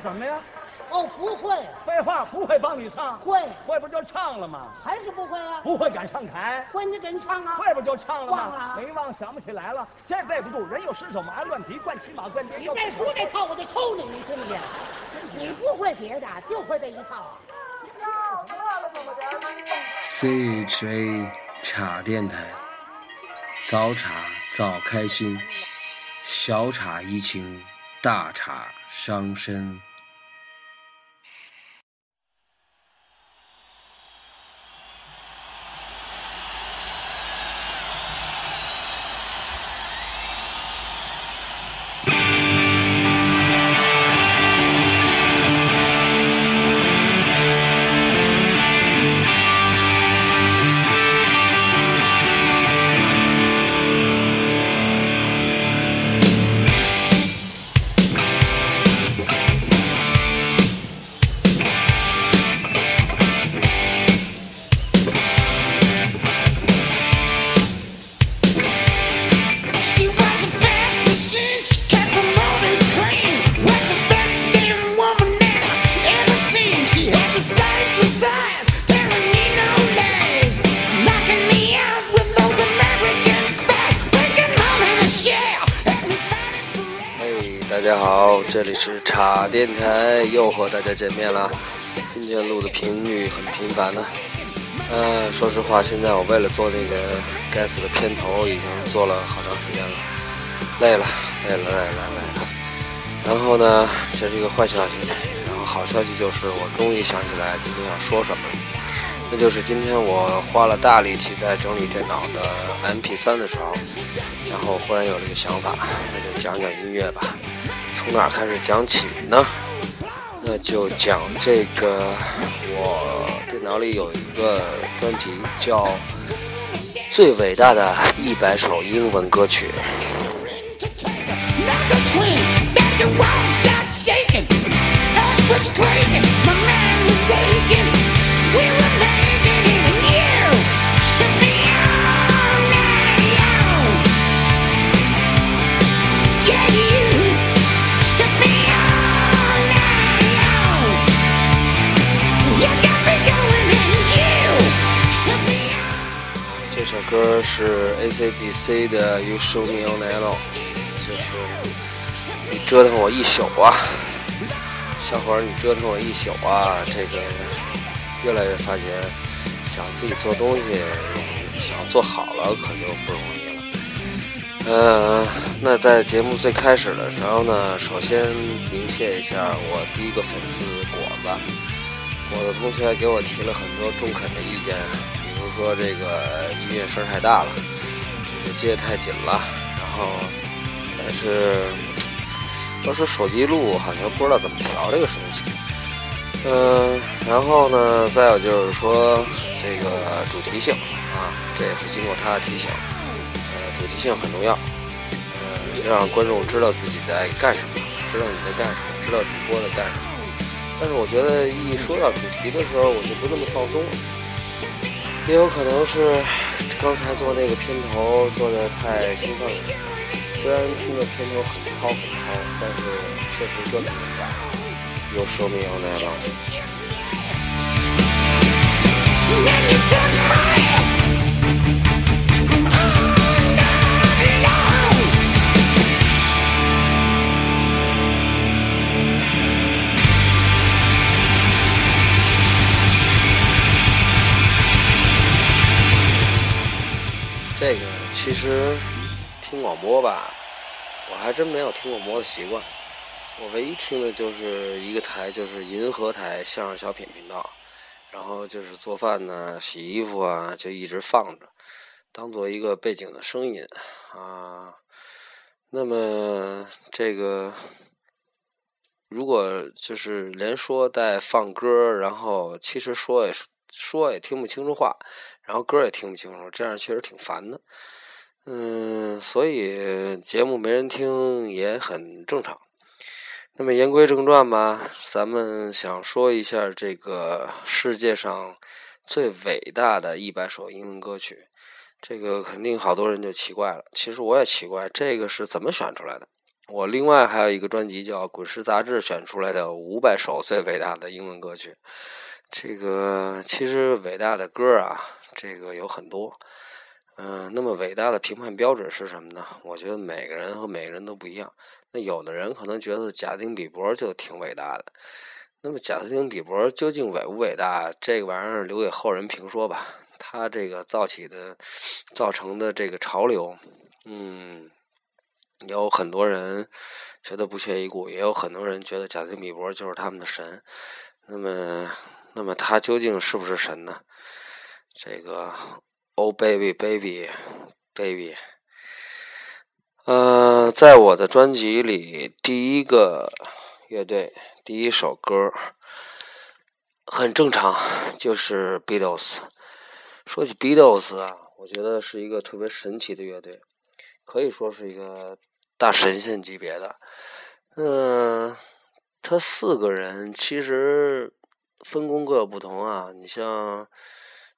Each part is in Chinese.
什么呀？哦，不会，废话，不会帮你唱，会会不就唱了吗？还是不会啊？不会敢上台，会，你给人唱啊？会不就唱了吗？忘了没忘，想不起来了。这背不住，人有失手，马乱蹄，惯骑马，惯跌。你再说这套，我就抽你，你信不信？你不会别的，就会这一套。CHA 茶电台，早茶早开心，小茶怡情，大茶伤身。大家好，这里是叉电台，又和大家见面了。今天录的频率很频繁呢。呃，说实话，现在我为了做那个该死的片头，已经做了好长时间了，累了，累了，累了，累了。然后呢，这是一个坏消息，然后好消息就是我终于想起来今天要说什么那就是今天我花了大力气在整理电脑的 MP3 的时候，然后忽然有了一个想法，那就讲讲音乐吧。从哪儿开始讲起呢？那就讲这个，我电脑里有一个专辑叫《最伟大的一百首英文歌曲》。这首歌是 AC/DC 的《You Show Me All Night Long》，就是你折腾我一宿啊，小伙儿，你折腾我一宿啊，这个越来越发现，想自己做东西，想做好了可就不容易了。嗯，那在节目最开始的时候呢，首先鸣谢一下我第一个粉丝果子，果子同学给我提了很多中肯的意见。比如说这个音乐声太大了，这个接的太紧了，然后但是要是手机录好像不知道怎么调这个声音。嗯，然后呢，再有就是说这个主题性啊，这也是经过他的提醒，呃，主题性很重要，呃，让观众知道自己在干什么，知道你在干什么，知道主播在干什么。但是我觉得一说到主题的时候，我就不那么放松了。也有可能是刚才做那个片头做的太兴奋了，虽然听着片头很糙很糙，但是确实做的很棒，有说明有耐劳。这个其实听广播吧，我还真没有听广播的习惯。我唯一听的就是一个台，就是银河台相声小品频道，然后就是做饭呢、洗衣服啊，就一直放着，当做一个背景的声音啊。那么这个如果就是连说带放歌，然后其实说也说也听不清楚话。然后歌也听不清楚，这样确实挺烦的。嗯，所以节目没人听也很正常。那么言归正传吧，咱们想说一下这个世界上最伟大的一百首英文歌曲。这个肯定好多人就奇怪了，其实我也奇怪，这个是怎么选出来的？我另外还有一个专辑叫《滚石杂志》选出来的五百首最伟大的英文歌曲。这个其实伟大的歌啊，这个有很多。嗯，那么伟大的评判标准是什么呢？我觉得每个人和每个人都不一样。那有的人可能觉得贾斯汀比伯就挺伟大的。那么贾斯汀比伯究竟伟不伟大？这个玩意儿留给后人评说吧。他这个造起的、造成的这个潮流，嗯，有很多人觉得不屑一顾，也有很多人觉得贾斯汀比伯就是他们的神。那么，那么他究竟是不是神呢？这个，Oh baby baby baby，呃，在我的专辑里，第一个乐队。第一首歌很正常，就是 Beatles。说起 Beatles 啊，我觉得是一个特别神奇的乐队，可以说是一个大神仙级别的。嗯，他四个人其实分工各有不同啊。你像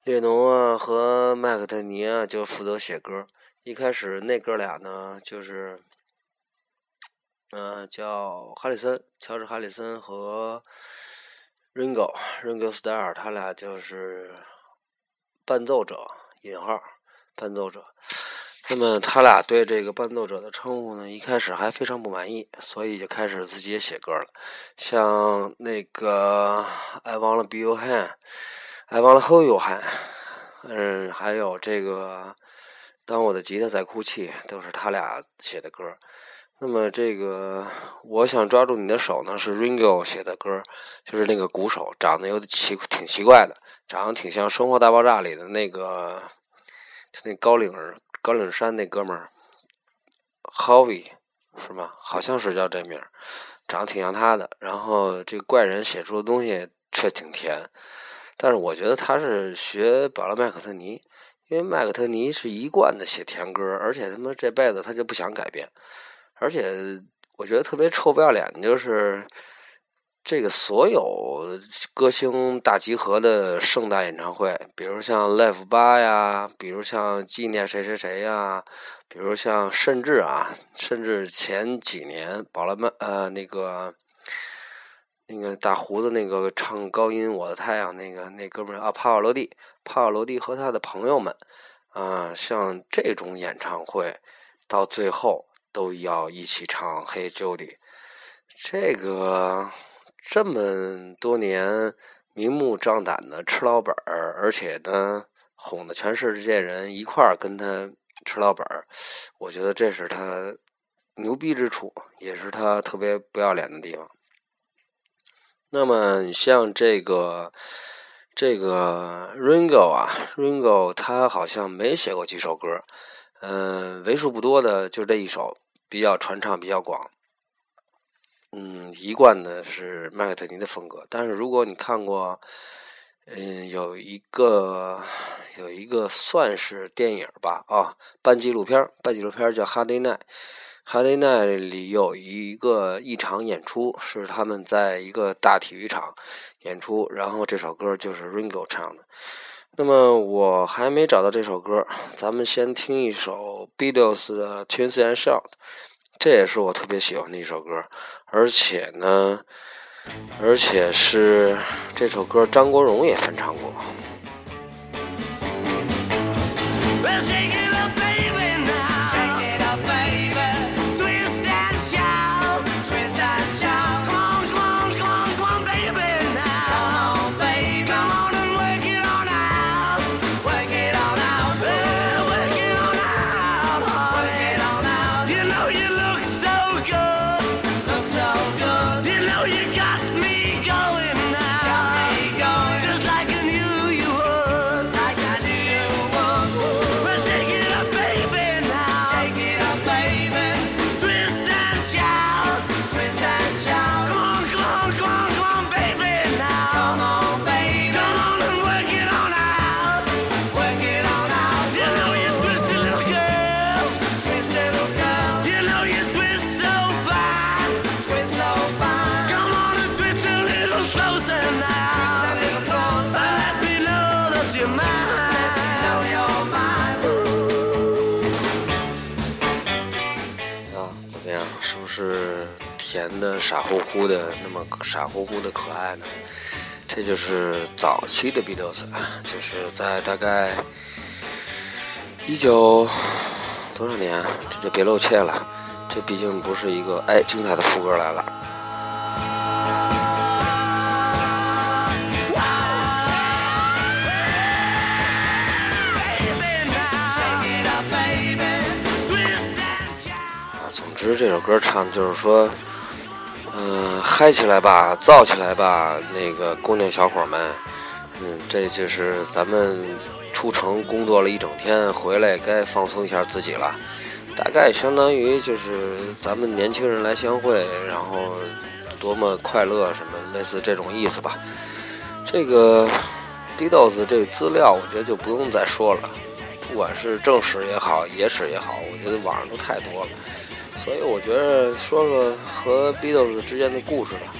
列侬啊和麦克特尼啊，就负责写歌。一开始那哥俩呢，就是。嗯，叫哈里森，乔治·哈里森和 Ringo，Ringo Starr，他俩就是伴奏者（引号）伴奏者。那么他俩对这个伴奏者的称呼呢，一开始还非常不满意，所以就开始自己也写歌了。像那个 I wanna be your hand，I wanna hold your hand，嗯，还有这个当我的吉他在哭泣，都是他俩写的歌。那么这个，我想抓住你的手呢，是 Ringo 写的歌，就是那个鼓手，长得有点奇，挺奇怪的，长得挺像《生活大爆炸》里的那个，就那高领高领衫那哥们儿，Howie 是吗？好像是叫这名，长得挺像他的。然后这个怪人写出的东西却挺甜，但是我觉得他是学保罗·麦克特尼，因为麦克特尼是一贯的写甜歌，而且他妈这辈子他就不想改变。而且我觉得特别臭不要脸的就是，这个所有歌星大集合的盛大演唱会，比如像 Live 八呀，比如像纪念谁谁谁呀，比如像甚至啊，甚至前几年宝拉曼呃那个那个大胡子那个唱高音《我的太阳》那个那哥们儿啊，帕瓦罗蒂，帕瓦罗蒂和他的朋友们啊，像这种演唱会到最后。都要一起唱《Hey Judy》，这个这么多年明目张胆的吃老本儿，而且呢哄的全世界人一块儿跟他吃老本儿，我觉得这是他牛逼之处，也是他特别不要脸的地方。那么像这个这个 Ringo 啊，Ringo 他好像没写过几首歌，嗯，为数不多的就这一首。比较传唱比较广，嗯，一贯的是麦克特尼的风格。但是如果你看过，嗯，有一个有一个算是电影吧，啊，半纪录片半纪录片叫《哈迪奈》，《哈迪奈》里有一个一场演出，是他们在一个大体育场演出，然后这首歌就是 Ringo 唱的。那么我还没找到这首歌，咱们先听一首 Beatles 的《Twins and Shout》，这也是我特别喜欢的一首歌，而且呢，而且是这首歌张国荣也翻唱过。的、傻乎乎的，那么傻乎乎的可爱呢？这就是早期的 Beatles，就是在大概一九多少年，这就别露怯了。这毕竟不是一个哎，精彩的副歌来了。啊，总之这首歌唱的就是说。嗯，嗨起来吧，燥起来吧，那个姑娘小伙们，嗯，这就是咱们出城工作了一整天，回来该放松一下自己了。大概相当于就是咱们年轻人来相会，然后多么快乐，什么类似这种意思吧。这个 Beatles 这个资料，我觉得就不用再说了，不管是正史也好，野史也好，我觉得网上都太多了。所以我觉得说说和 Beatles 之间的故事吧。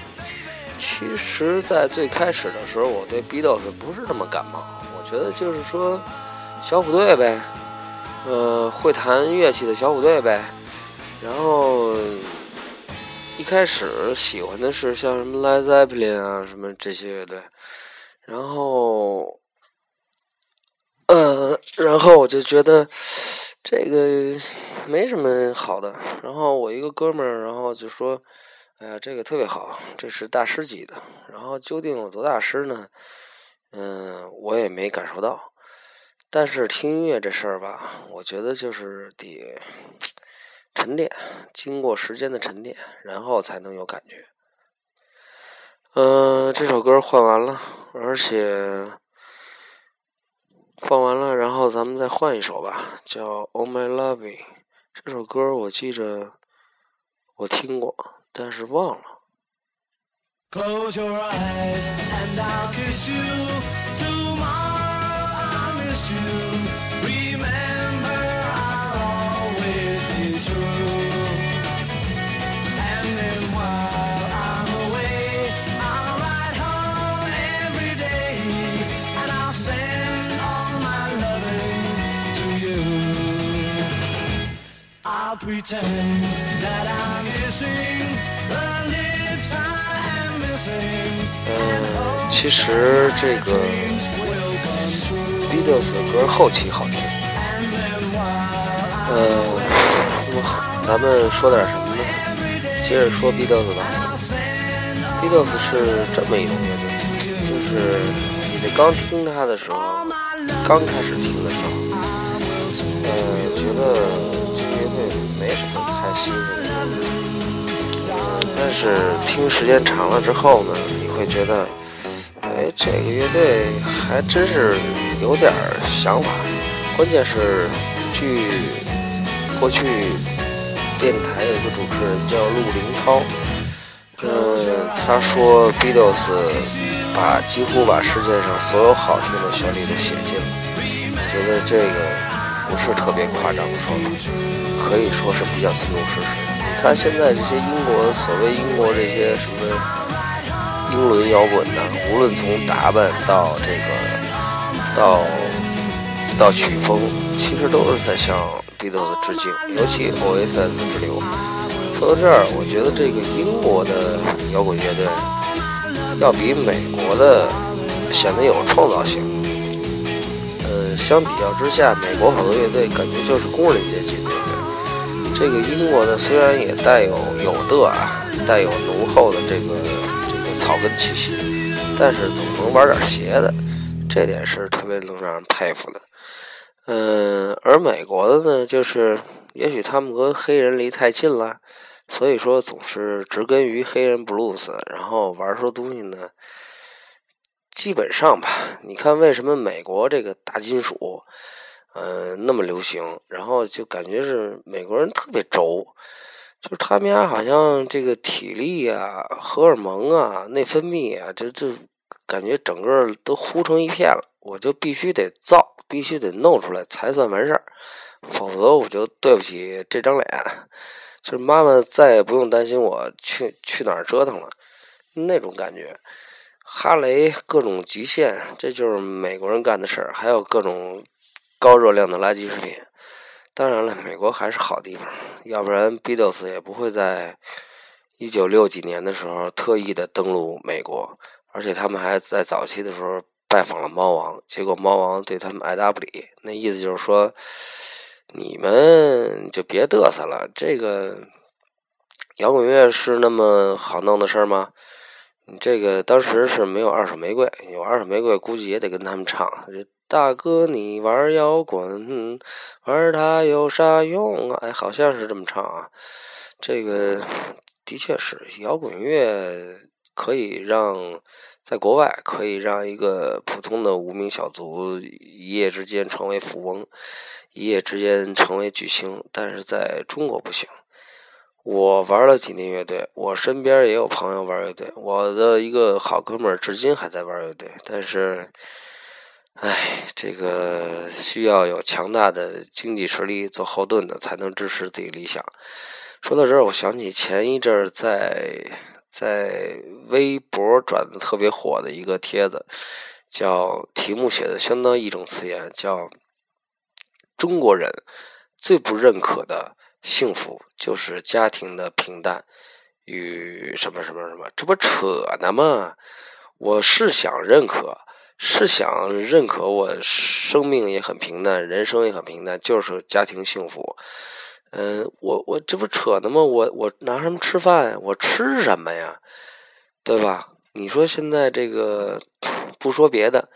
其实，在最开始的时候，我对 Beatles 不是那么感冒。我觉得就是说，小虎队呗，呃，会弹乐器的小虎队呗。然后一开始喜欢的是像什么 Led Zeppelin 啊，什么这些乐队。然后，呃，然后我就觉得。这个没什么好的。然后我一个哥们儿，然后就说：“哎呀，这个特别好，这是大师级的。”然后究竟有多大师呢？嗯，我也没感受到。但是听音乐这事儿吧，我觉得就是得沉淀，经过时间的沉淀，然后才能有感觉。嗯，这首歌换完了，而且。放完了，然后咱们再换一首吧，叫《Oh My love》。这首歌我记着我听过，但是忘了。Close your eyes and I'll kiss you. Pretend that I'm kissing the lips I am missing. 嗯，其实这个 Beatles 歌后期好听。呃，那么咱们说点什么呢？接着说 Beatles 吧。Beatles 是这么一种乐队，就是你在刚听它的时候，刚开始听的时候，呃，觉得但是听时间长了之后呢，你会觉得，哎，这个乐队还真是有点想法。关键是，据过去电台有一个主持人叫陆林涛，嗯，他说 Beatles 把几乎把世界上所有好听的旋律都写尽了。我觉得这个不是特别夸张的说法，可以说是比较真实事实。你看现在这些英国所谓英国这些什么英伦摇滚呢，无论从打扮到这个到到曲风，其实都是在向 Beatles 致敬，尤其 Oasis 之流。说到这儿，我觉得这个英国的摇滚乐队要比美国的显得有创造性。相比较之下，美国好多乐队感觉就是工人阶级的乐队。这个英国的虽然也带有有的啊，带有浓厚的这个这个草根气息，但是总能玩点邪的，这点是特别能让人佩服的。嗯，而美国的呢，就是也许他们跟黑人离太近了，所以说总是植根于黑人 blues，然后玩出东西呢，基本上吧。你看为什么美国这个大金属？呃，那么流行，然后就感觉是美国人特别轴，就是他们家好像这个体力啊、荷尔蒙啊、内分泌啊，这这感觉整个都糊成一片了。我就必须得造，必须得弄出来才算完事儿，否则我就对不起这张脸。就是妈妈再也不用担心我去去哪儿折腾了，那种感觉。哈雷各种极限，这就是美国人干的事儿，还有各种。高热量的垃圾食品，当然了，美国还是好地方，要不然 Beatles 也不会在一九六几年的时候特意的登陆美国，而且他们还在早期的时候拜访了猫王，结果猫王对他们爱答不理，那意思就是说，你们就别嘚瑟了，这个摇滚乐是那么好弄的事儿吗？你这个当时是没有二手玫瑰，有二手玫瑰估计也得跟他们唱。这大哥，你玩摇滚，玩它有啥用啊？哎，好像是这么唱啊。这个的确是摇滚乐可以让在国外可以让一个普通的无名小卒一夜之间成为富翁，一夜之间成为巨星，但是在中国不行。我玩了几年乐队，我身边也有朋友玩乐队。我的一个好哥们儿至今还在玩乐队，但是，唉，这个需要有强大的经济实力做后盾的，才能支持自己理想。说到这儿，我想起前一阵在在微博转的特别火的一个帖子，叫题目写的相当义正词严，叫中国人最不认可的。幸福就是家庭的平淡与什么什么什么，这不扯呢吗？我是想认可，是想认可我生命也很平淡，人生也很平淡，就是家庭幸福。嗯，我我这不扯呢吗？我我拿什么吃饭呀？我吃什么呀？对吧？你说现在这个 不说别的。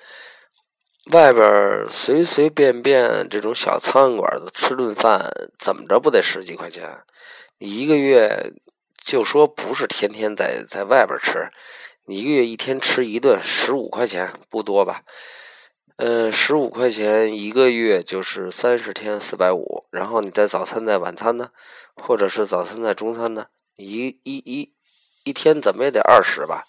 外边随随便便这种小餐馆子吃顿饭，怎么着不得十几块钱？你一个月就说不是天天在在外边吃，你一个月一天吃一顿十五块钱不多吧？嗯，十五块钱一个月就是三十天四百五，然后你在早餐在晚餐呢，或者是早餐在中餐呢，一一一一天怎么也得二十吧？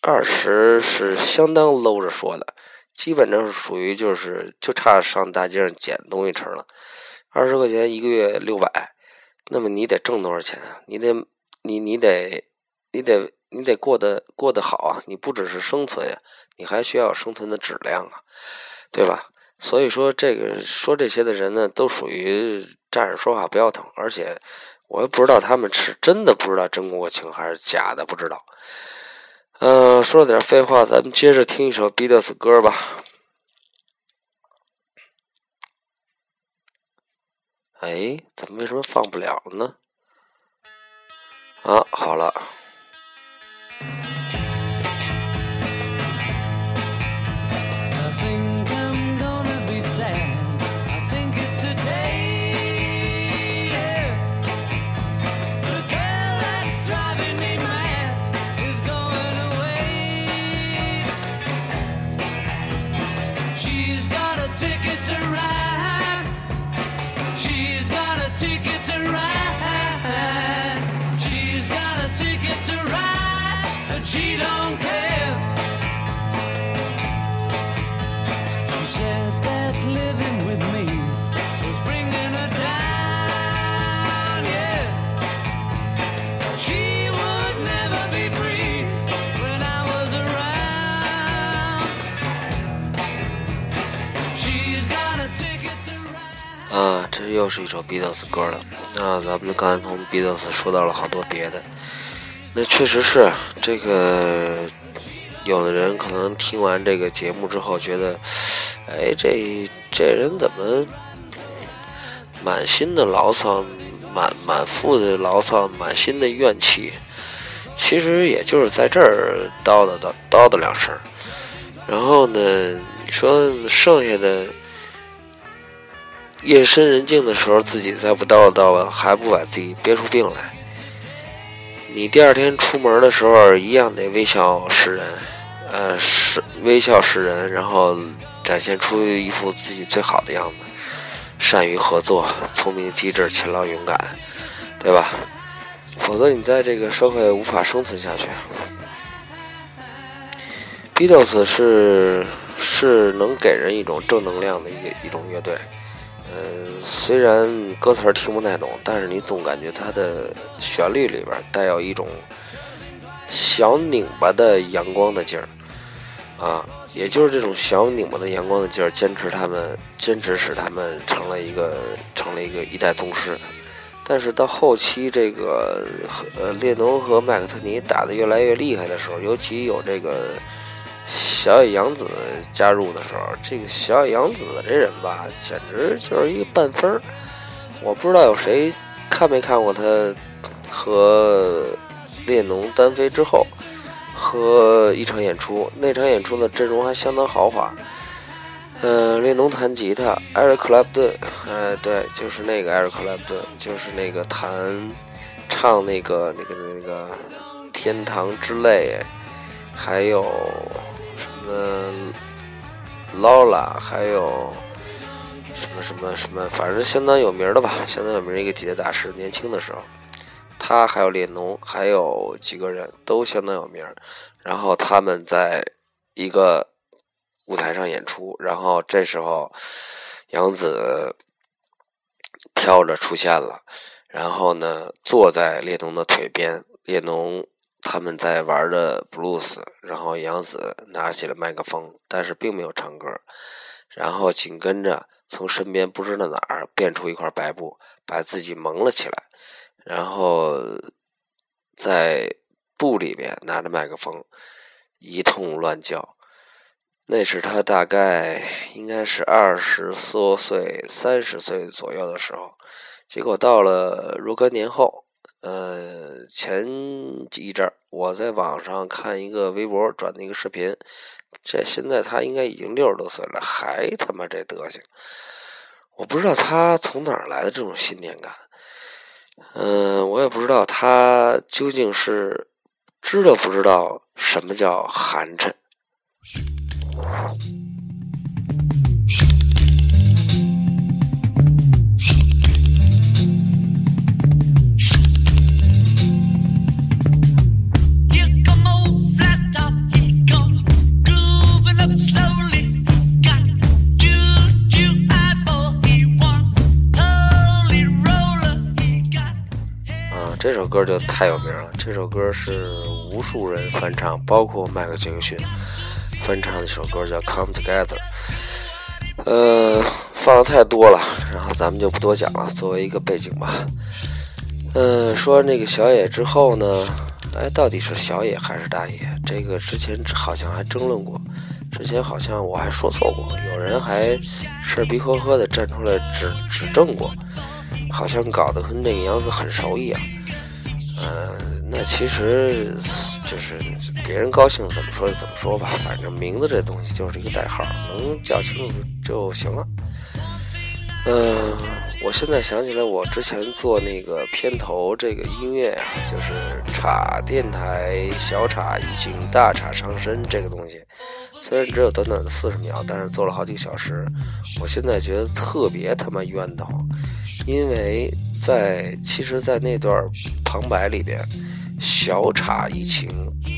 二十是相当搂着说的。基本上属于就是就差上大街上捡东西吃了，二十块钱一个月六百，那么你得挣多少钱？你得你你得你得你得过得过得好啊！你不只是生存呀，你还需要生存的质量啊，对吧？所以说这个说这些的人呢，都属于站着说话不腰疼，而且我也不知道他们是真的不知道真国情还是假的不知道。嗯，说了点废话，咱们接着听一首 Beatles 歌吧。哎，怎么为什么放不了呢？啊，好了。又是一首 Beatles 歌了。那咱们刚才从 Beatles 说到了好多别的，那确实是这个。有的人可能听完这个节目之后，觉得，哎，这这人怎么满心的牢骚，满满腹的牢骚，满心的怨气？其实也就是在这儿叨叨叨叨叨两声，然后呢，你说剩下的。夜深人静的时候，自己再不叨叨叨叨，还不把自己憋出病来？你第二天出门的时候，一样得微笑示人，呃，是微笑示人，然后展现出一副自己最好的样子，善于合作，聪明机智，勤劳勇敢，对吧？否则你在这个社会无法生存下去。Beatles 是是能给人一种正能量的一一种乐队。嗯，虽然歌词听不太懂，但是你总感觉它的旋律里边带有一种小拧巴的阳光的劲儿。啊，也就是这种小拧巴的阳光的劲儿，坚持他们，坚持使他们成了一个成了一个一代宗师，但是到后期这个呃列侬和麦克特尼打得越来越厉害的时候，尤其有这个小野洋子加入的时候，这个小野洋子这人吧，简直就是一个半分儿。我不知道有谁看没看过他和列侬单飞之后和一场演出，那场演出的阵容还相当豪华。嗯，列侬弹吉他，艾瑞克·莱普顿，哎，对，就是那个艾瑞克·莱普顿，就是那个弹唱那个那个那个《天堂之泪》，还有么劳拉，还有什么什么什么，反正相当有名的吧，相当有名一个吉他大师。年轻的时候，他还有列侬，还有几个人都相当有名。然后他们在一个。舞台上演出，然后这时候杨子跳着出现了，然后呢坐在列侬的腿边，列侬他们在玩着布鲁斯，然后杨子拿起了麦克风，但是并没有唱歌，然后紧跟着从身边不知道哪儿变出一块白布，把自己蒙了起来，然后在布里边拿着麦克风一通乱叫。那是他大概应该是二十多岁、三十岁左右的时候，结果到了若干年后，呃，前一阵儿我在网上看一个微博转的一个视频，这现在他应该已经六十多岁了，还他妈这德行，我不知道他从哪儿来的这种信念感，嗯，我也不知道他究竟是知道不知道什么叫寒碜。这首歌就太有名了。这首歌是无数人翻唱，包括迈克·杰克逊。翻唱的一首歌叫《Come Together》，呃，放的太多了，然后咱们就不多讲了，作为一个背景吧。嗯，说那个小野之后呢，哎，到底是小野还是大野？这个之前好像还争论过，之前好像我还说错过，有人还事儿逼呵呵的站出来指指正过，好像搞得跟那个杨子很熟一样。呃。那其实就是别人高兴怎么说就怎么说吧，反正名字这东西就是一个代号，能叫清楚就行了。嗯，我现在想起来，我之前做那个片头这个音乐啊，就是茶电台小茶怡情，大茶伤身这个东西，虽然只有短短的四十秒，但是做了好几个小时。我现在觉得特别他妈冤得慌，因为在其实，在那段旁白里边。小茶怡情，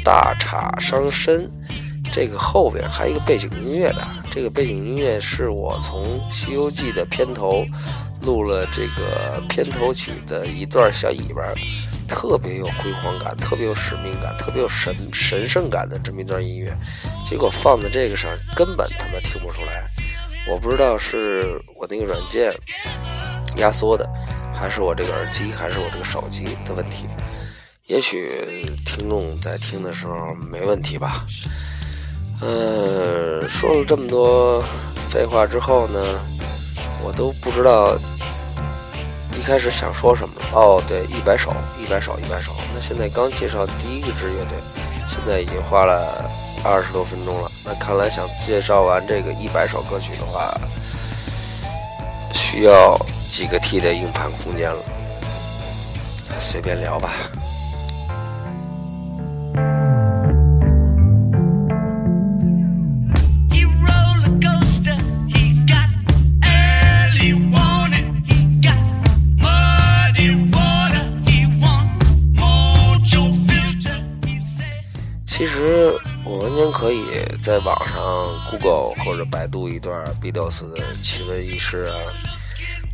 大茶伤身。这个后边还有一个背景音乐的，这个背景音乐是我从《西游记》的片头录了这个片头曲的一段小尾巴，特别有辉煌感，特别有使命感，特别有神神圣感的这么一段音乐。结果放在这个上，根本他妈听不出来。我不知道是我那个软件压缩的，还是我这个耳机，还是我这个手机的问题。也许听众在听的时候没问题吧。嗯，说了这么多废话之后呢，我都不知道一开始想说什么了。哦，对，一百首，一百首，一百首。那现在刚介绍第一个支乐队，现在已经花了二十多分钟了。那看来想介绍完这个一百首歌曲的话，需要几个 T 的硬盘空间了。随便聊吧。我完全可以在网上 Google 或者百度一段 Beatles 的奇闻异事啊，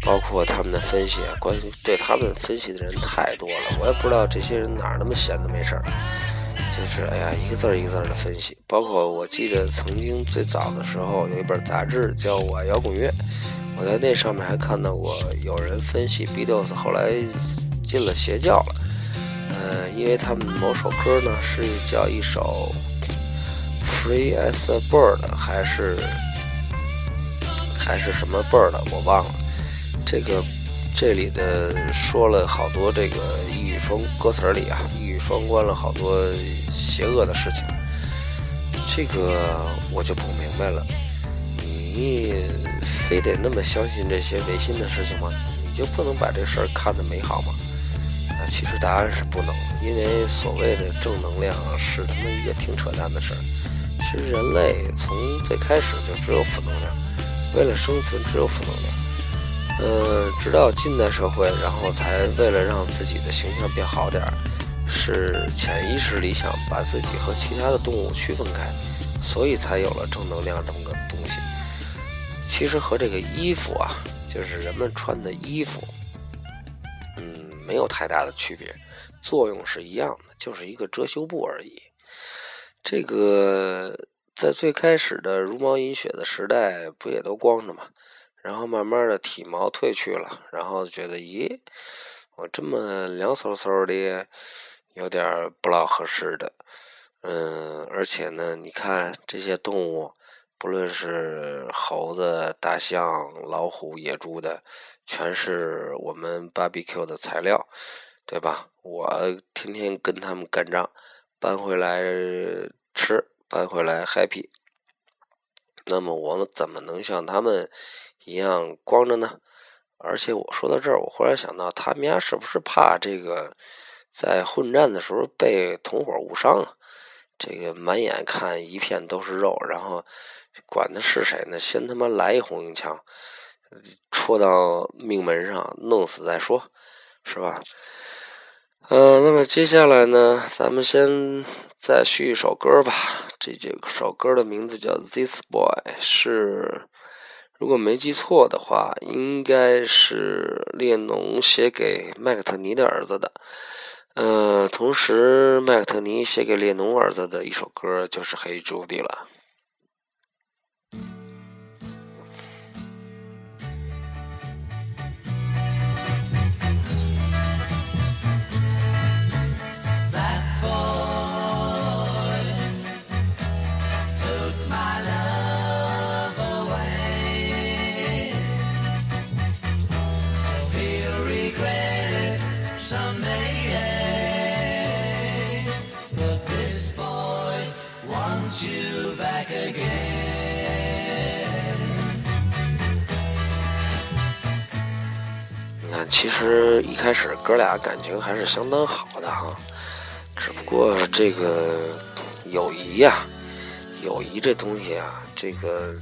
包括他们的分析啊，关于对他们分析的人太多了，我也不知道这些人哪那么闲的没事儿，就是哎呀一个字儿一个字儿的分析。包括我记得曾经最早的时候有一本杂志叫我摇滚乐，我在那上面还看到过有人分析 Beatles 后来进了邪教了，呃，因为他们某首歌呢是叫一首 Free as a Bird，还是还是什么 bird，我忘了。这个这里的说了好多这个一语双歌词里啊，一语双关了好多邪恶的事情。这个我就不明白了，你非得那么相信这些违心的事情吗？你就不能把这事儿看得美好吗？啊，其实答案是不能，因为所谓的正能量是他妈一个挺扯淡的事儿。其实人类从最开始就只有负能量，为了生存只有负能量。呃，直到近代社会，然后才为了让自己的形象变好点儿。是潜意识里想把自己和其他的动物区分开，所以才有了正能量这么个东西。其实和这个衣服啊，就是人们穿的衣服，嗯，没有太大的区别，作用是一样的，就是一个遮羞布而已。这个在最开始的茹毛饮血的时代，不也都光着吗？然后慢慢的体毛褪去了，然后觉得，咦，我这么凉飕飕的。有点不老合适的，嗯，而且呢，你看这些动物，不论是猴子、大象、老虎、野猪的，全是我们 BBQ 的材料，对吧？我天天跟他们干仗，搬回来吃，搬回来 happy。那么我们怎么能像他们一样光着呢？而且我说到这儿，我忽然想到，他们家是不是怕这个？在混战的时候被同伙误伤了，这个满眼看一片都是肉，然后管他是谁呢？先他妈来一红缨枪，戳到命门上，弄死再说，是吧？呃，那么接下来呢，咱们先再续一首歌吧。这这首歌的名字叫《This Boy》，是如果没记错的话，应该是列侬写给麦克特尼的儿子的。呃，同时，麦克特尼写给列侬儿子的一首歌就是《黑朱迪》了。其实一开始哥俩感情还是相当好的哈，只不过这个友谊呀，友谊这东西啊，这个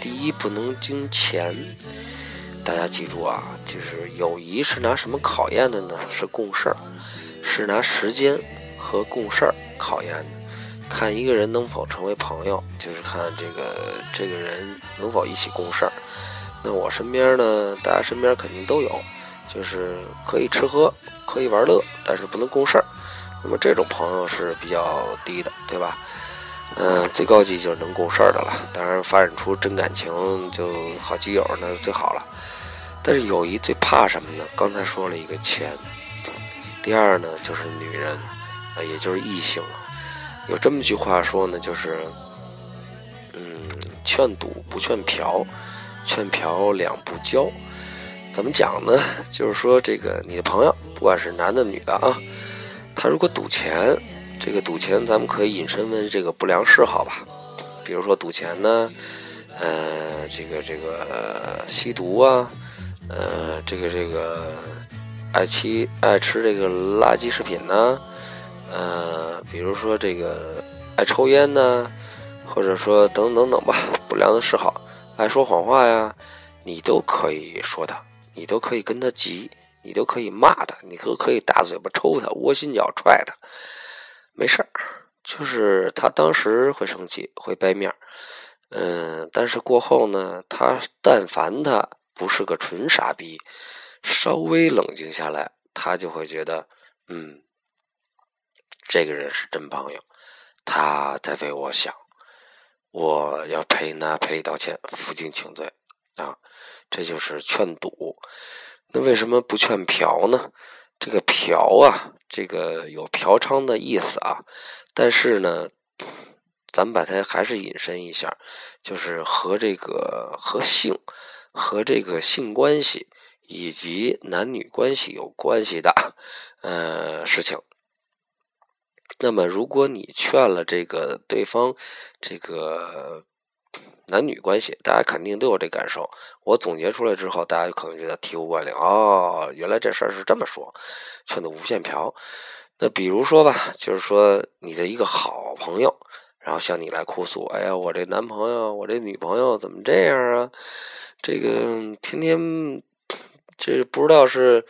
第一不能经钱，大家记住啊，就是友谊是拿什么考验的呢？是共事儿，是拿时间和共事儿考验的。看一个人能否成为朋友，就是看这个这个人能否一起共事儿。那我身边呢？大家身边肯定都有，就是可以吃喝，可以玩乐，但是不能共事儿。那么这种朋友是比较低的，对吧？嗯，最高级就是能共事儿的了。当然，发展出真感情，就好基友那是最好了。但是友谊最怕什么呢？刚才说了一个钱，第二呢就是女人，啊，也就是异性。有这么句话说呢，就是，嗯，劝赌不劝嫖。劝嫖两不交，怎么讲呢？就是说，这个你的朋友，不管是男的女的啊，他如果赌钱，这个赌钱咱们可以引申为这个不良嗜好吧。比如说赌钱呢，呃，这个这个吸毒啊，呃，这个这个爱吃爱吃这个垃圾食品呢，呃，比如说这个爱抽烟呢，或者说等等等吧，不良的嗜好。爱说谎话呀，你都可以说他，你都可以跟他急，你都可以骂他，你都可以大嘴巴抽他，窝心脚踹他，没事儿。就是他当时会生气，会掰面儿，嗯，但是过后呢，他但凡他不是个纯傻逼，稍微冷静下来，他就会觉得，嗯，这个人是真朋友，他在为我想。我要赔那赔道歉，负荆请罪。啊，这就是劝赌。那为什么不劝嫖呢？这个嫖啊，这个有嫖娼的意思啊，但是呢，咱们把它还是引申一下，就是和这个和性、和这个性关系以及男女关系有关系的呃事情。那么，如果你劝了这个对方，这个。男女关系，大家肯定都有这感受。我总结出来之后，大家可能觉得醍醐灌顶哦，原来这事儿是这么说，劝的无限嫖。那比如说吧，就是说你的一个好朋友，然后向你来哭诉：“哎呀，我这男朋友，我这女朋友怎么这样啊？这个天天，这不知道是。”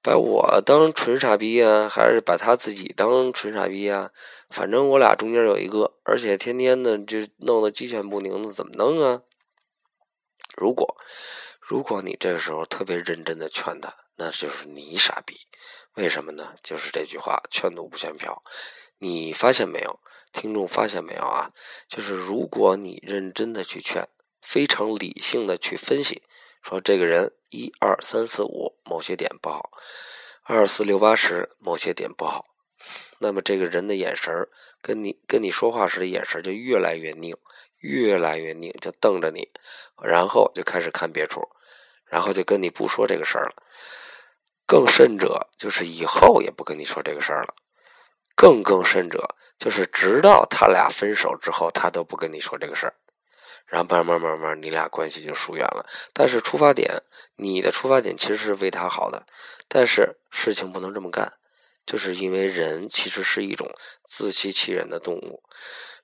把我当纯傻逼啊，还是把他自己当纯傻逼啊？反正我俩中间有一个，而且天天的就弄得鸡犬不宁的，怎么弄啊？如果如果你这个时候特别认真的劝他，那就是你傻逼。为什么呢？就是这句话：劝赌不劝嫖。你发现没有，听众发现没有啊？就是如果你认真的去劝，非常理性的去分析。说这个人一二三四五某些点不好，二四六八十某些点不好，那么这个人的眼神跟你跟你说话时的眼神就越来越拧，越来越拧，就瞪着你，然后就开始看别处，然后就跟你不说这个事儿了。更甚者就是以后也不跟你说这个事儿了。更更甚者就是直到他俩分手之后，他都不跟你说这个事儿。然后慢慢慢慢，你俩关系就疏远了。但是出发点，你的出发点其实是为他好的。但是事情不能这么干，就是因为人其实是一种自欺欺人的动物。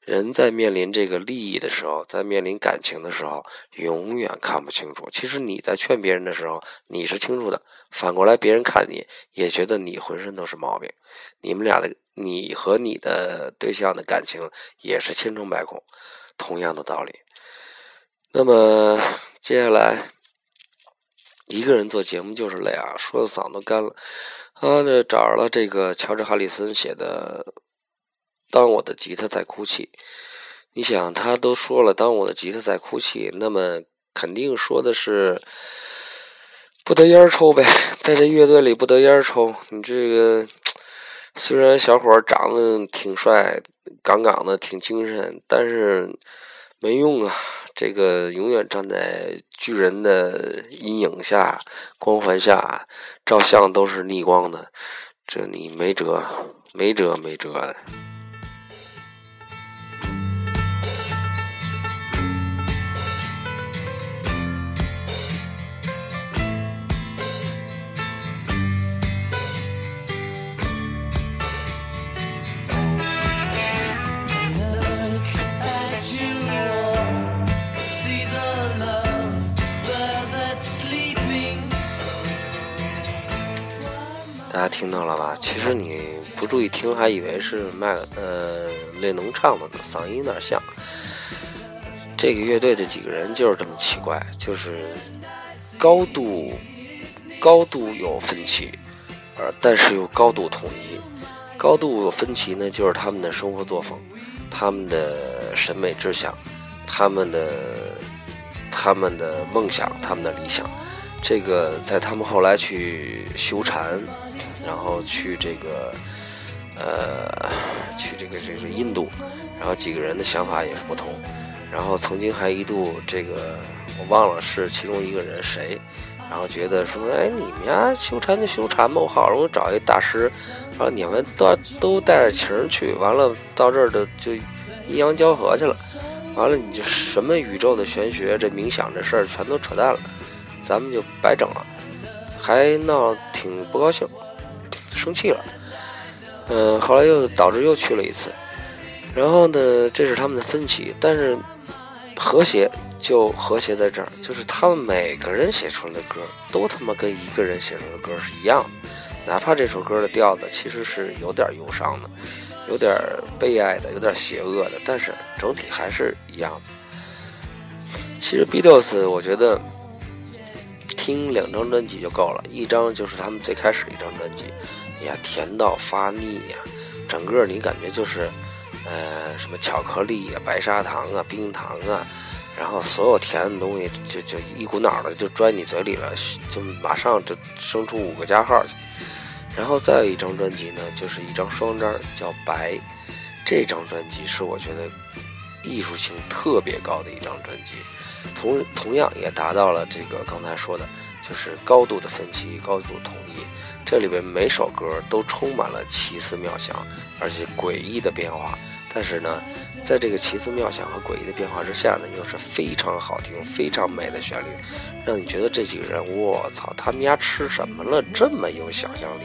人在面临这个利益的时候，在面临感情的时候，永远看不清楚。其实你在劝别人的时候，你是清楚的。反过来，别人看你也觉得你浑身都是毛病。你们俩的，你和你的对象的感情也是千疮百孔，同样的道理。那么接下来，一个人做节目就是累啊，说的嗓子干了。啊，这找着了这个乔治·哈里森写的《当我的吉他在哭泣》。你想，他都说了“当我的吉他在哭泣”，那么肯定说的是不得烟抽呗。在这乐队里不得烟抽，你这个 虽然小伙长得挺帅、杠杠的、挺精神，但是没用啊。这个永远站在巨人的阴影下、光环下照相都是逆光的，这你没辙，没辙，没辙的。听到了吧？其实你不注意听，还以为是麦呃列侬唱的呢，嗓音有点像。这个乐队的几个人就是这么奇怪，就是高度高度有分歧，呃，但是又高度统一。高度有分歧呢，就是他们的生活作风、他们的审美志向、他们的他们的梦想、他们的理想。这个在他们后来去修禅。然后去这个，呃，去这个这个印度，然后几个人的想法也是不同。然后曾经还一度这个我忘了是其中一个人谁，然后觉得说，哎，你们家修禅就修禅吧，我好容易找一大师，然后你们都都带着情去，完了到这儿的就阴阳交合去了，完了你就什么宇宙的玄学，这冥想这事儿全都扯淡了，咱们就白整了，还闹挺不高兴。生气了，嗯，后来又导致又去了一次，然后呢，这是他们的分歧，但是和谐就和谐在这儿，就是他们每个人写出来的歌都他妈跟一个人写出来的歌是一样，哪怕这首歌的调子其实是有点忧伤的，有点悲哀的，有点邪恶的，但是整体还是一样的。其实 Beatles 我觉得听两张专辑就够了，一张就是他们最开始一张专辑。呀，甜到发腻呀！整个你感觉就是，呃，什么巧克力呀、白砂糖啊、冰糖啊，然后所有甜的东西就就一股脑的就钻你嘴里了，就马上就生出五个加号去。然后再有一张专辑呢，就是一张双张，叫《白》。这张专辑是我觉得艺术性特别高的一张专辑，同同样也达到了这个刚才说的，就是高度的分歧，高度统一。这里边每首歌都充满了奇思妙想，而且诡异的变化。但是呢，在这个奇思妙想和诡异的变化之下呢，又是非常好听、非常美的旋律，让你觉得这几个人，我操，他们家吃什么了？这么有想象力。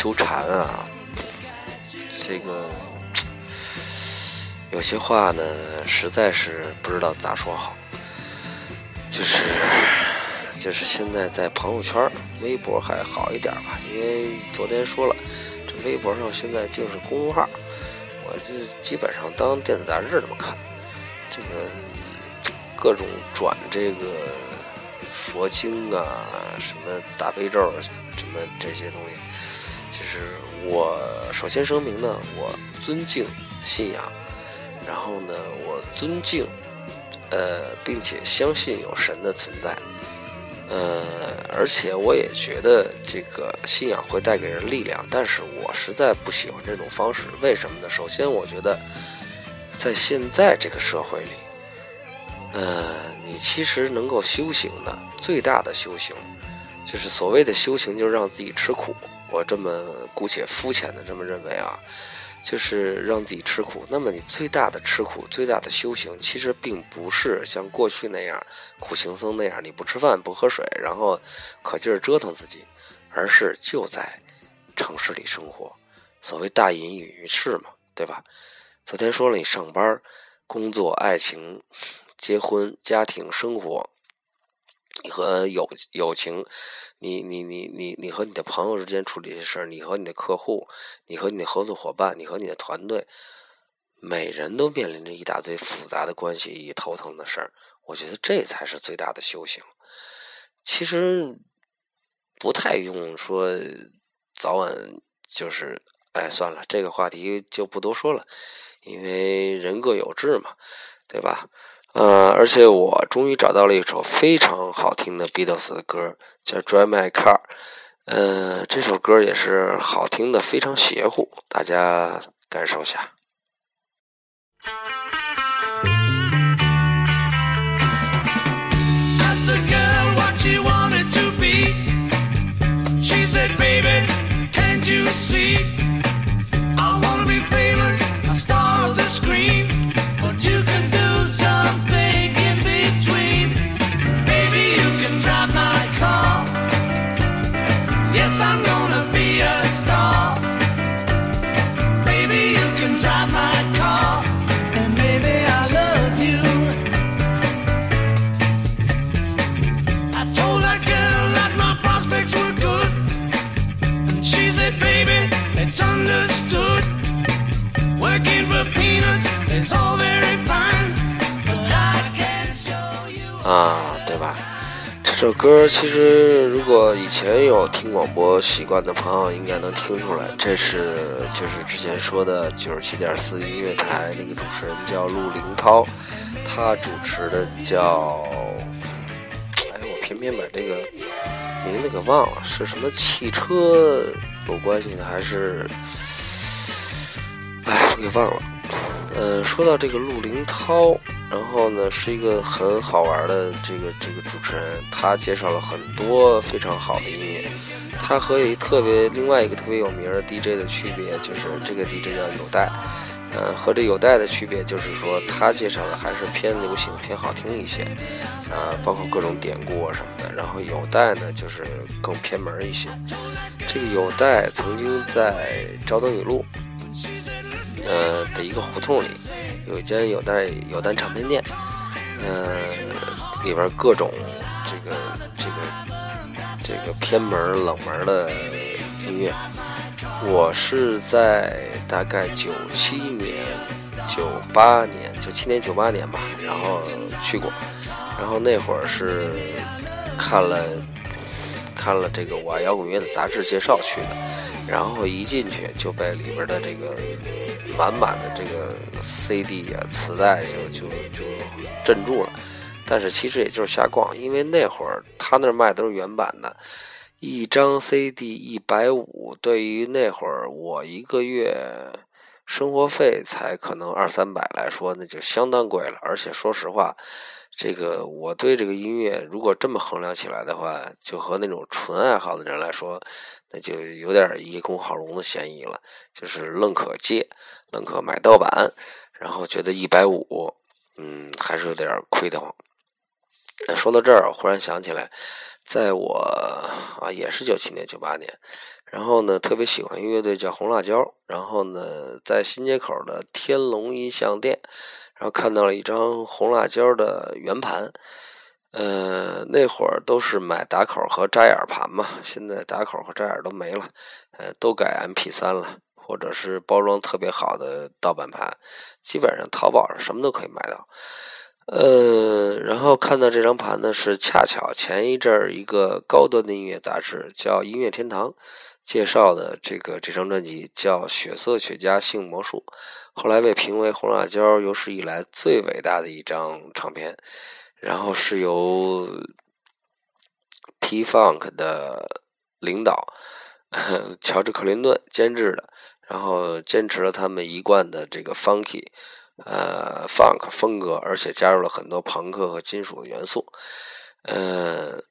这个修禅啊，这个有些话呢，实在是不知道咋说好。就是就是现在在朋友圈、微博还好一点吧，因为昨天说了，这微博上现在竟是公众号，我就基本上当电子杂志那么看。这个各种转这个。佛经啊，什么大悲咒，什么这些东西，就是我首先声明呢，我尊敬信仰，然后呢，我尊敬，呃，并且相信有神的存在，呃，而且我也觉得这个信仰会带给人力量，但是我实在不喜欢这种方式，为什么呢？首先，我觉得在现在这个社会里。呃，你其实能够修行的最大的修行，就是所谓的修行，就是让自己吃苦。我这么姑且肤浅的这么认为啊，就是让自己吃苦。那么你最大的吃苦、最大的修行，其实并不是像过去那样苦行僧那样，你不吃饭不喝水，然后可劲儿折腾自己，而是就在城市里生活。所谓大隐隐于市嘛，对吧？昨天说了，你上班、工作、爱情。结婚、家庭生活，你和友友情，你你你你你和你的朋友之间处理这事儿，你和你的客户，你和你的合作伙伴，你和你的团队，每人都面临着一大堆复杂的关系与头疼的事儿。我觉得这才是最大的修行。其实不太用说早晚就是，哎，算了，这个话题就不多说了，因为人各有志嘛，对吧？呃，而且我终于找到了一首非常好听的 Beatles 的歌，叫《Drive My Car》。呃，这首歌也是好听的，非常邪乎，大家感受下。啊，其实，如果以前有听广播习惯的朋友，应该能听出来，这是就是之前说的九十七点四音乐台那个主持人叫陆林涛，他主持的叫，哎，我偏偏把这个名字给忘了，是什么汽车有关系的，还是，哎，我给忘了。呃，说到这个陆林涛，然后呢，是一个很好玩的这个这个主持人，他介绍了很多非常好的音乐。他和一特别另外一个特别有名的 DJ 的区别，就是这个 DJ 叫有代。呃，和这有代的区别就是说，他介绍的还是偏流行、偏好听一些，啊，包括各种典故啊什么的。然后有代呢，就是更偏门一些。这个有代曾经在昭登雨路，呃的一个胡同里，有一间有带有单唱片店，呃，里边各种这个这个这个偏门冷门的音乐。我是在大概九七年、九八年、九七年、九八年吧，然后去过，然后那会儿是看了看了这个我爱摇滚乐的杂志介绍去的，然后一进去就被里边的这个满满的这个 CD 啊、磁带就就就镇住了。但是其实也就是瞎逛，因为那会儿他那卖都是原版的。一张 CD 一百五，对于那会儿我一个月生活费才可能二三百来说，那就相当贵了。而且说实话，这个我对这个音乐如果这么衡量起来的话，就和那种纯爱好的人来说，那就有点叶公好龙的嫌疑了。就是愣可借，愣可买盗版，然后觉得一百五，嗯，还是有点亏得慌。说到这儿，忽然想起来。在我啊，也是九七年、九八年，然后呢，特别喜欢一个乐队叫红辣椒，然后呢，在新街口的天龙音像店，然后看到了一张红辣椒的圆盘，呃，那会儿都是买打口和扎眼盘嘛，现在打口和扎眼都没了，呃，都改 MP 三了，或者是包装特别好的盗版盘，基本上淘宝上什么都可以买到。呃，然后看到这张盘呢，是恰巧前一阵儿一个高端的音乐杂志叫《音乐天堂》介绍的这个这张专辑叫《血色雪茄性魔术》，后来被评为红辣椒有史以来最伟大的一张唱片，然后是由 P Funk 的领导 乔治克林顿监制的，然后坚持了他们一贯的这个 Funky。呃，funk 风格，而且加入了很多朋克和金属的元素。呃，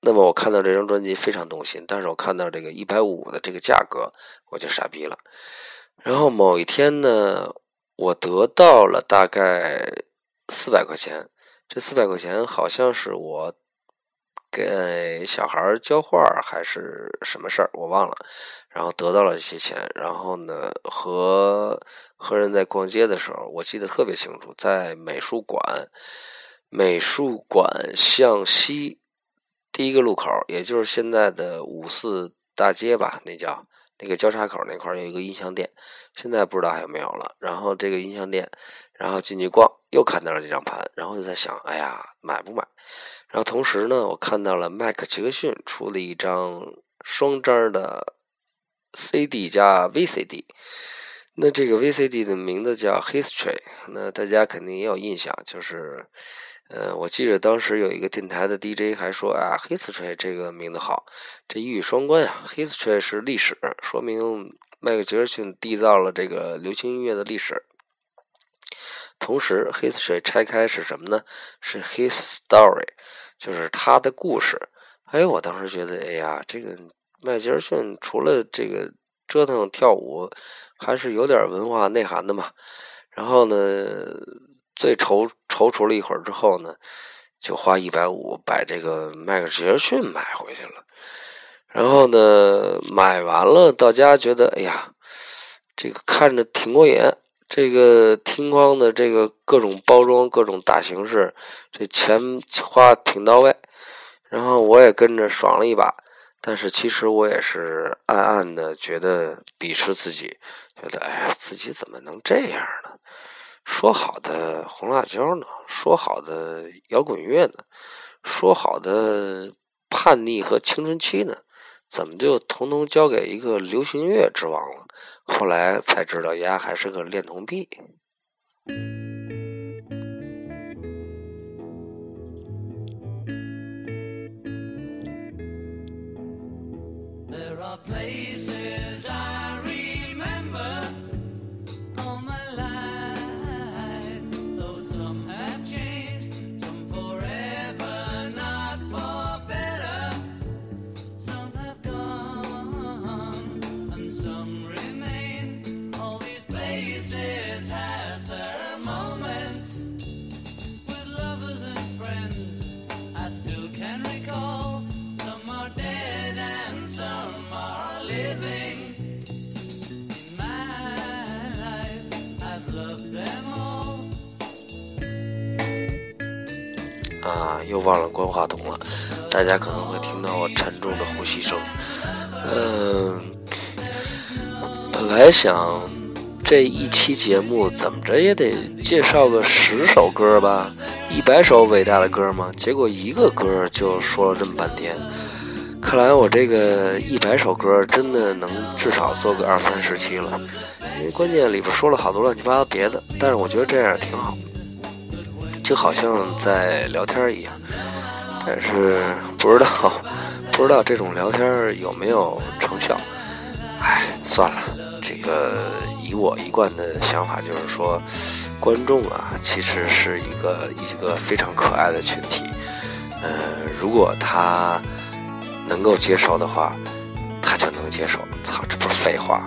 那么我看到这张专辑非常动心，但是我看到这个一百五的这个价格，我就傻逼了。然后某一天呢，我得到了大概四百块钱，这四百块钱好像是我。给小孩儿交画还是什么事儿，我忘了。然后得到了这些钱，然后呢，和和人在逛街的时候，我记得特别清楚，在美术馆，美术馆向西第一个路口，也就是现在的五四大街吧，那叫那个交叉口那块有一个音像店，现在不知道还有没有了。然后这个音像店，然后进去逛，又看到了这张盘，然后就在想，哎呀，买不买？然后同时呢，我看到了迈克杰克逊出了一张双张的 CD 加 VCD，那这个 VCD 的名字叫 History，那大家肯定也有印象，就是，呃，我记得当时有一个电台的 DJ 还说啊，History 这个名字好，这一语双关啊，History 是历史，说明迈克杰克逊缔造了这个流行音乐的历史。同时，History 拆开是什么呢？是 His Story。就是他的故事，哎，我当时觉得，哎呀，这个麦吉尔逊除了这个折腾跳舞，还是有点文化内涵的嘛。然后呢，最踌踌躇了一会儿之后呢，就花一百五把这个麦克杰尔逊买回去了。然后呢，买完了到家觉得，哎呀，这个看着挺过瘾。这个听光的这个各种包装、各种大形式，这钱花挺到位，然后我也跟着爽了一把。但是其实我也是暗暗的觉得鄙视自己，觉得哎呀，自己怎么能这样呢？说好的红辣椒呢？说好的摇滚乐呢？说好的叛逆和青春期呢？怎么就统统交给一个流行乐之王了？后来才知道，丫还是个恋童癖。忘了关话筒了，大家可能会听到我沉重的呼吸声。嗯，本来想这一期节目怎么着也得介绍个十首歌吧，一百首伟大的歌嘛，结果一个歌就说了这么半天。看来我这个一百首歌真的能至少做个二三十期了，因为关键里边说了好多乱七八糟别的，但是我觉得这样挺好。就好像在聊天一样，但是不知道不知道这种聊天有没有成效。哎，算了，这个以我一贯的想法就是说，观众啊，其实是一个一个非常可爱的群体。呃，如果他能够接受的话，他就能接受。操，这不是废话。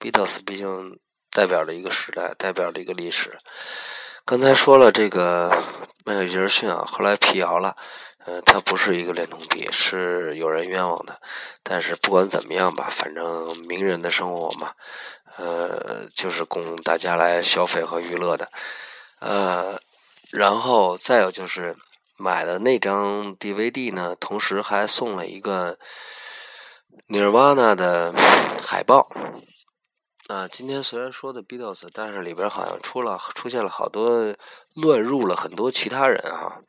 Beatles 毕竟代表了一个时代，代表了一个历史。刚才说了这个迈克尔·杰克逊啊，后来辟谣了，呃，他不是一个恋童癖，是有人冤枉的。但是不管怎么样吧，反正名人的生活嘛，呃，就是供大家来消费和娱乐的。呃，然后再有就是。买的那张 DVD 呢，同时还送了一个 Nirvana 的海报。啊，今天虽然说的 Beatles，但是里边好像出了出现了好多乱入了很多其他人啊。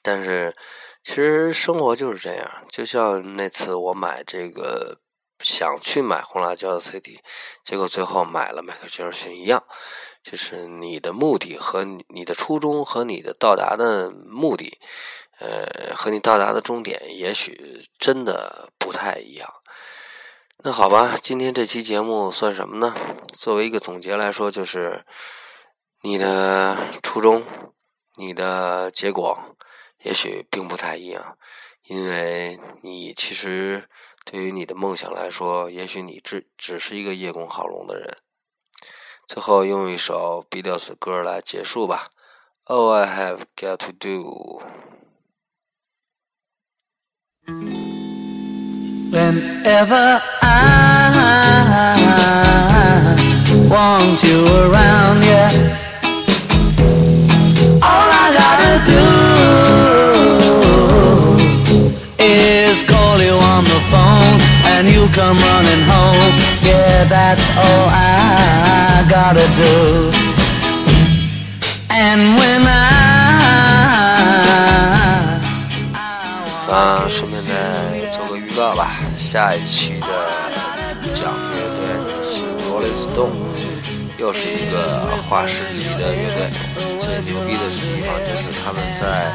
但是其实生活就是这样，就像那次我买这个想去买红辣椒的 CD，结果最后买了迈克尔·杰克逊一样。就是你的目的和你的初衷和你的到达的目的，呃，和你到达的终点，也许真的不太一样。那好吧，今天这期节目算什么呢？作为一个总结来说，就是你的初衷、你的结果，也许并不太一样，因为你其实对于你的梦想来说，也许你只只是一个叶公好龙的人。最后用一首 Beatles 歌来结束吧。All I have got to do. Whenever I want you around, yeah, all I gotta do is call you on the phone and you come running home. Yeah, that's all I gotta do. And when I ah, 下一期的讲乐队是 Rolling Stone，又是一个划时级的乐队。最牛逼的地方就是他们在。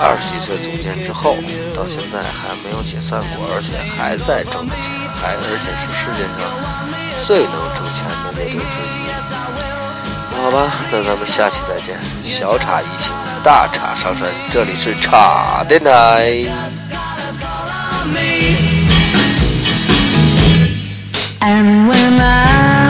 二十几岁组建之后，到现在还没有解散过，而且还在挣着钱，还而且是世界上最能挣钱的乐队之一。那好吧，那咱们下期再见。小茶怡情，大茶伤身，这里是茶电台。And when I